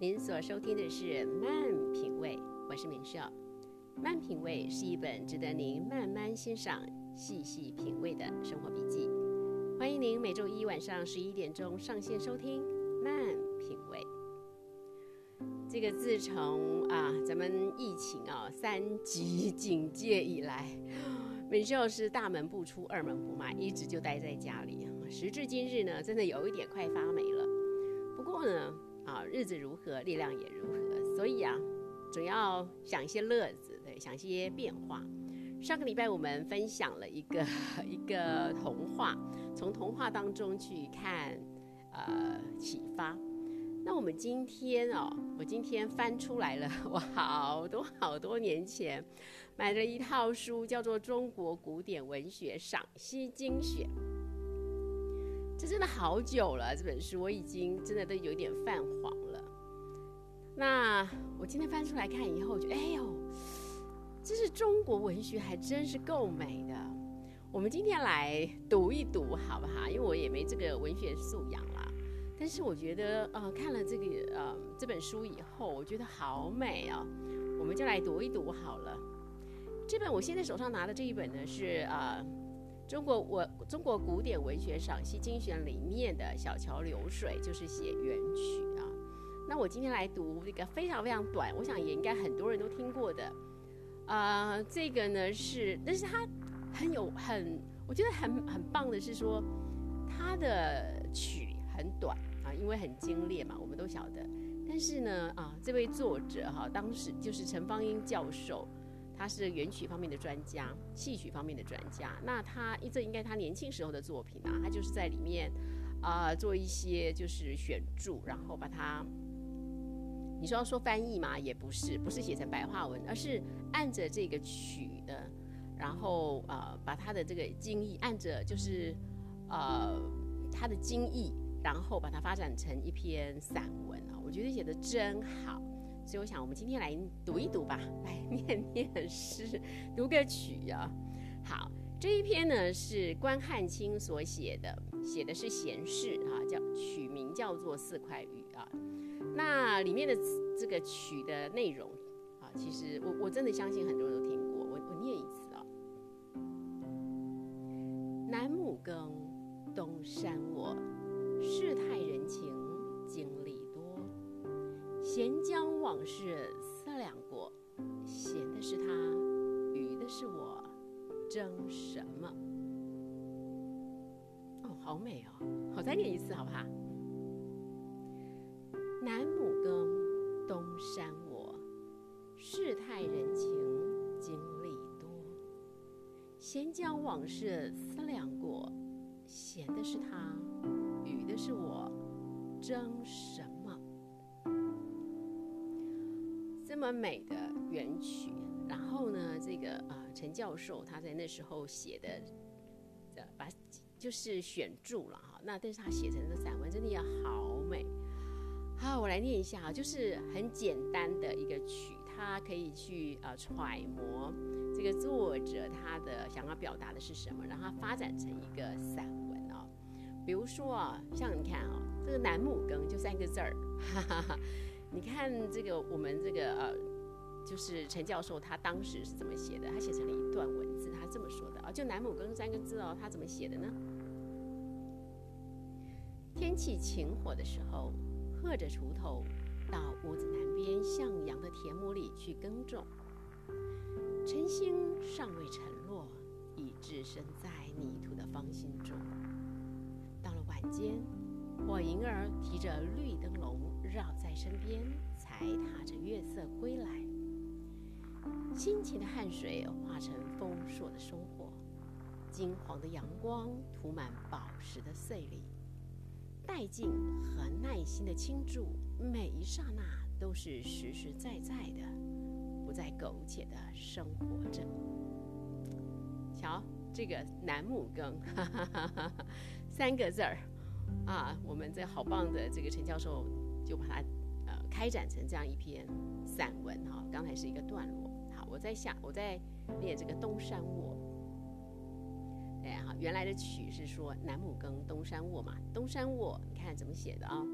您所收听的是《慢品味》，我是敏秀。《慢品味》是一本值得您慢慢欣赏、细细品味的生活笔记。欢迎您每周一晚上十一点钟上线收听《慢品味》。这个自从啊，咱们疫情啊三级警戒以来，敏秀是大门不出、二门不迈，一直就待在家里。时至今日呢，真的有一点快发霉了。不过呢，啊，日子如何，力量也如何，所以啊，总要想一些乐子，对，想一些变化。上个礼拜我们分享了一个 一个童话，从童话当中去看，呃，启发。那我们今天哦，我今天翻出来了，我好多好多年前买了一套书，叫做《中国古典文学赏析精选》。这真的好久了，这本书我已经真的都有点泛黄了。那我今天翻出来看以后，就哎呦，这是中国文学，还真是够美的。我们今天来读一读，好不好？因为我也没这个文学素养啦。但是我觉得，呃，看了这个呃这本书以后，我觉得好美哦。我们就来读一读好了。这本我现在手上拿的这一本呢，是呃。中国我中国古典文学赏析精选里面的小桥流水就是写元曲啊。那我今天来读一个非常非常短，我想也应该很多人都听过的。啊，这个呢是，但是它很有很，我觉得很很棒的是说，它的曲很短啊，因为很精炼嘛，我们都晓得。但是呢啊，这位作者哈，当时就是陈芳英教授。他是元曲方面的专家，戏曲方面的专家。那他这应该他年轻时候的作品啊，他就是在里面啊做一些就是选注，然后把它，你说要说翻译嘛，也不是，不是写成白话文，而是按着这个曲的，然后呃把他的这个经义按着就是呃他的经义，然后把它发展成一篇散文啊，我觉得写的真好。所以我想，我们今天来读一读吧，来念念诗，读个曲啊。好，这一篇呢是关汉卿所写的，写的是闲事啊，叫曲名叫做《四块玉》啊。那里面的这个曲的内容啊，其实我我真的相信很多人都听过。我我念一次啊：南亩耕，东山卧，世态人情，经历多。闲将往事思量过，闲的是他，愚的是我，争什么？哦，好美哦！我再念一次好不好？南亩耕，东山我，世态人情经历多。闲将往事思量过，闲的是他，愚的是我，争什么？美的原曲，然后呢，这个啊，陈教授他在那时候写的，呃，把就是选注了哈。那但是他写成的散文真的也好美。好，我来念一下啊，就是很简单的一个曲，它可以去呃揣摩这个作者他的想要表达的是什么，让它发展成一个散文啊。比如说啊，像你看啊，这个南亩耕就三个字儿，哈哈哈。你看这个，我们这个呃，就是陈教授他当时是怎么写的？他写成了一段文字，他这么说的啊，就南亩耕三个字哦，他怎么写的呢？天气晴火的时候，喝着锄头到屋子南边向阳的田亩里去耕种。晨星尚未沉落，已置身在泥土的芳心中。到了晚间，我银儿提着绿灯笼。绕在身边，才踏着月色归来。辛勤的汗水化成丰硕的收获，金黄的阳光涂满宝石的碎粒。带劲和耐心的倾注，每一刹那都是实实在在的，不再苟且的生活着。瞧，这个楠木耕，三个字儿啊！我们这好棒的这个陈教授。就把它呃开展成这样一篇散文哈，刚才是一个段落。好，我在下我在念这个东山卧。哎哈，原来的曲是说南亩耕，东山卧嘛。东山卧，你看怎么写的啊？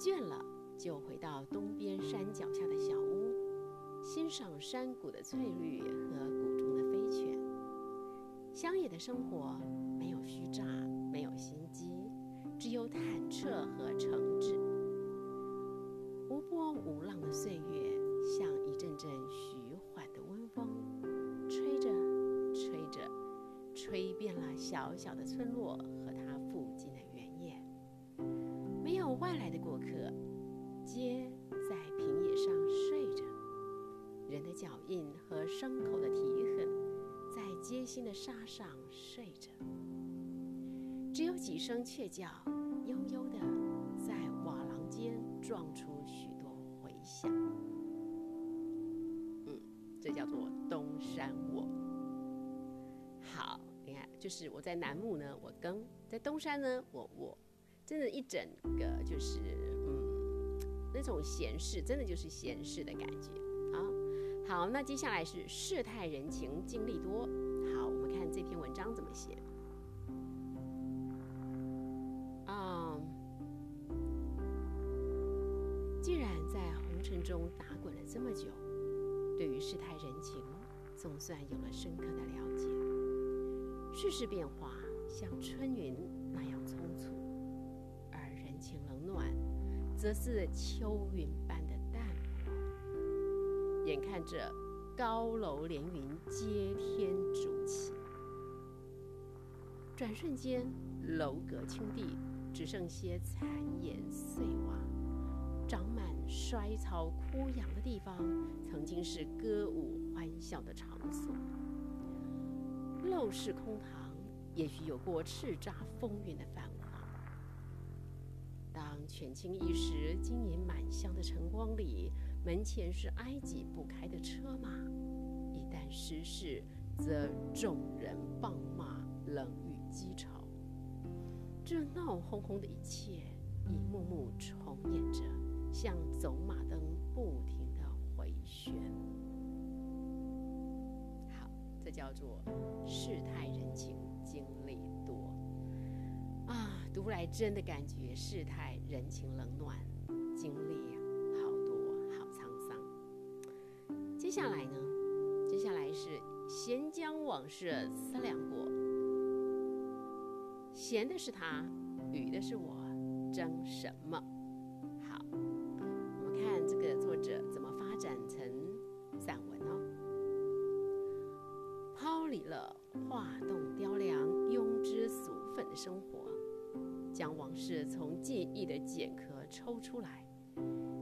倦了，就回到东边山脚下的小屋，欣赏山谷的翠绿和谷中的飞泉。乡野的生活没有虚，澈和诚挚。无波无浪的岁月，像一阵阵徐缓的温风，吹着，吹着，吹遍了小小的村落和它附近的原野。没有外来的过客，街在平野上睡着，人的脚印和牲口的蹄痕在街心的沙上睡着。只有几声雀叫，悠悠的在瓦廊间撞出许多回响。嗯，这叫做东山卧。好，你看，就是我在楠木呢，我耕；在东山呢，我卧。真的，一整个就是嗯，那种闲适，真的就是闲适的感觉啊。好，那接下来是世态人情，经历多。好，我们看这篇文章怎么写。打滚了这么久，对于世态人情，总算有了深刻的了解。世事变化像春云那样匆促。而人情冷暖，则是秋云般的淡薄。眼看着高楼连云接天筑起，转瞬间楼阁青地，只剩些残垣碎瓦。长满衰草枯杨的地方，曾经是歌舞欢笑的场所。陋室空堂，也许有过叱咤风云的繁华。当权倾一时、金银满箱的晨光里，门前是挨挤不开的车马；一旦失事，则众人棒骂、冷语讥嘲。这闹哄哄的一切，一幕幕重演着，像走马灯不停的回旋。好，这叫做世态人情，经历多。啊，读来真的感觉世态人情冷暖，经历好多，好沧桑。接下来呢？接下来是闲将往事思量过，闲的是他，雨的是我，争什么？抛离了画栋雕梁、庸脂俗粉的生活。将往事从记忆的茧壳抽出来，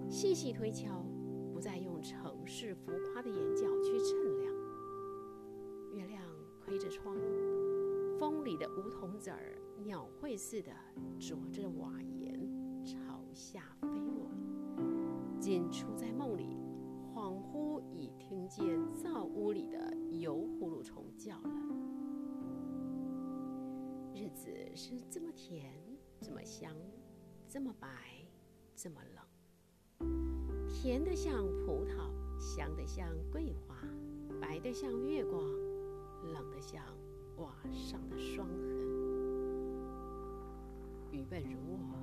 细细推敲，不再用城市浮夸的眼角去称量。月亮窥着窗，风里的梧桐籽儿，鸟喙似的啄着瓦檐，朝下飞落。仅出在梦里，已听见灶屋里的油葫芦虫叫了。日子是这么甜。这么香，这么白，这么冷，甜的像葡萄，香的像桂花，白的像月光，冷的像瓦上的霜痕。愚笨如我，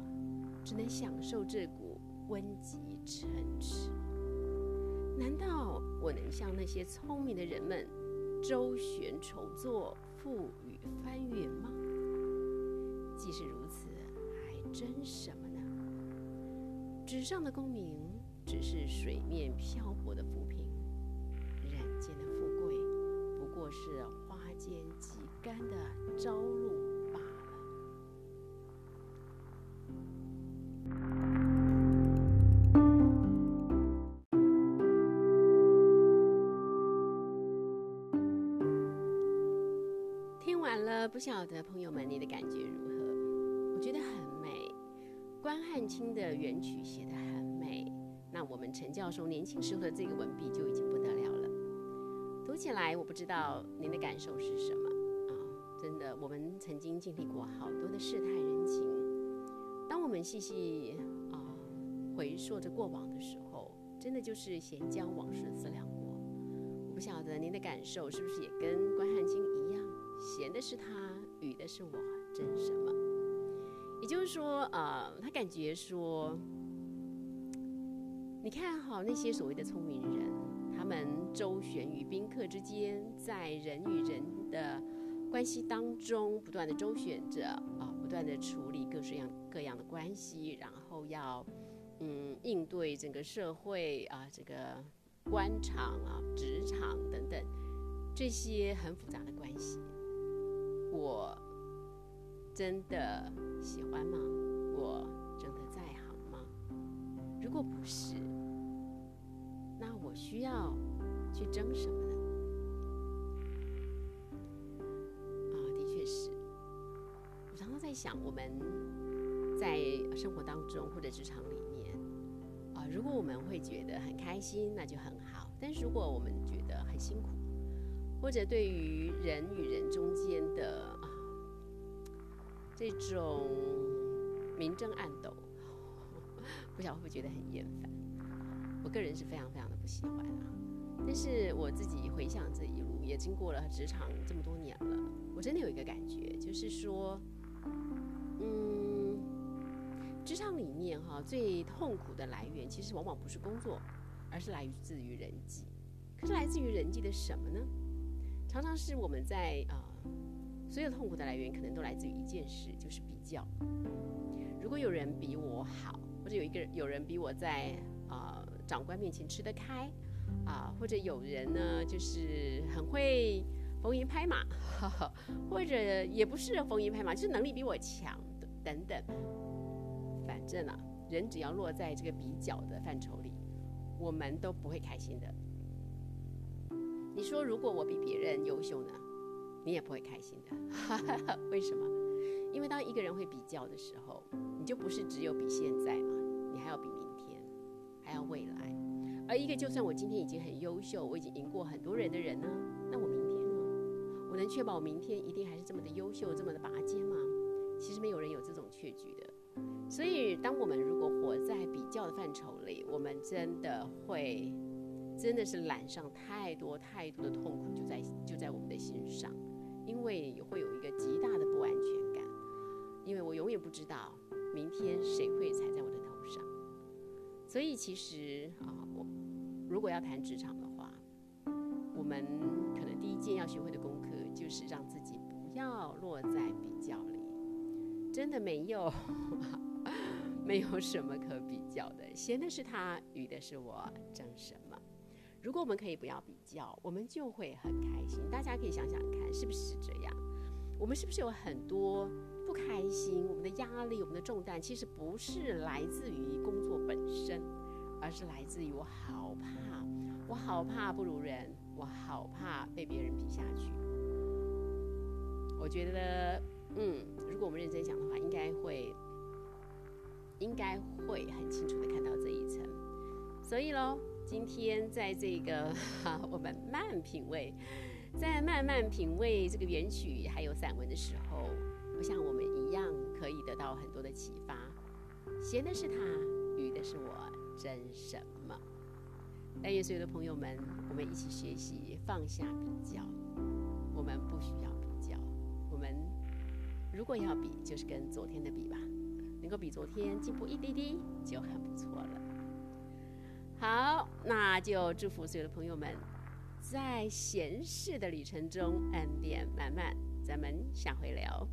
只能享受这股温极沉迟。难道我能像那些聪明的人们，周旋筹作，赋予翻云吗？即使如此。还争什么呢？纸上的功名只是水面漂泊的浮萍，人间的富贵不过是花间几竿的朝露不晓得朋友们你的感觉如何？我觉得很美。关汉卿的元曲写得很美，那我们陈教授年轻时候的这个文笔就已经不得了了。读起来，我不知道您的感受是什么啊？真的，我们曾经经历过好多的世态人情。当我们细细啊回溯着过往的时候，真的就是闲将往事思量过。我不晓得您的感受是不是也跟关汉卿闲的是他，雨的是我，争什么？也就是说，呃，他感觉说，你看哈，那些所谓的聪明人，他们周旋于宾客之间，在人与人的关系当中不断的周旋着啊，不断的处理各式各样各样的关系，然后要嗯应对整个社会啊这个官场啊职场等等这些很复杂的关系，我真的喜欢吗？我真的在行吗？如果不是。那我需要去争什么呢？啊，的确是。我常常在想，我们在生活当中或者职场里面，啊，如果我们会觉得很开心，那就很好；但是如果我们觉得很辛苦，或者对于人与人中间的这种明争暗斗，不晓得会不会觉得很厌烦？我个人是非常非常的不喜欢啊，但是我自己回想这一路，也经过了职场这么多年了，我真的有一个感觉，就是说，嗯，职场里面哈最痛苦的来源，其实往往不是工作，而是来自于人际。可是来自于人际的什么呢？常常是我们在啊，所有痛苦的来源可能都来自于一件事，就是比较。如果有人比我好，或者有一个有人比我在啊。长官面前吃得开，啊，或者有人呢，就是很会逢迎拍马，或者也不是逢迎拍马，就是能力比我强等等。反正啊，人只要落在这个比较的范畴里，我们都不会开心的。你说，如果我比别人优秀呢，你也不会开心的。为什么？因为当一个人会比较的时候，你就不是只有比现在嘛，你还要比明天。还要未来，而一个就算我今天已经很优秀，我已经赢过很多人的人呢，那我明天呢？我能确保我明天一定还是这么的优秀，这么的拔尖吗？其实没有人有这种确据的。所以，当我们如果活在比较的范畴里，我们真的会，真的是揽上太多太多的痛苦，就在就在我们的心上，因为会有一个极大的不安全感，因为我永远不知道明天谁会踩在我的头上。所以其实啊，我如果要谈职场的话，我们可能第一件要学会的功课就是让自己不要落在比较里。真的没有，没有什么可比较的。闲的是他，鱼的是我，争什么？如果我们可以不要比较，我们就会很开心。大家可以想想看，是不是这样？我们是不是有很多？不开心，我们的压力，我们的重担，其实不是来自于工作本身，而是来自于我好怕，我好怕不如人，我好怕被别人比下去。我觉得，嗯，如果我们认真想的话，应该会，应该会很清楚的看到这一层。所以喽，今天在这个哈 我们慢品味，在慢慢品味这个原曲还有散文的时候。我想我们一样可以得到很多的启发，闲的是他，愚的是我，争什么？但愿所有的朋友们，我们一起学习放下比较。我们不需要比较，我们如果要比，就是跟昨天的比吧，能够比昨天进步一滴滴就很不错了。好，那就祝福所有的朋友们，在闲适的旅程中恩典满满。咱们下回聊。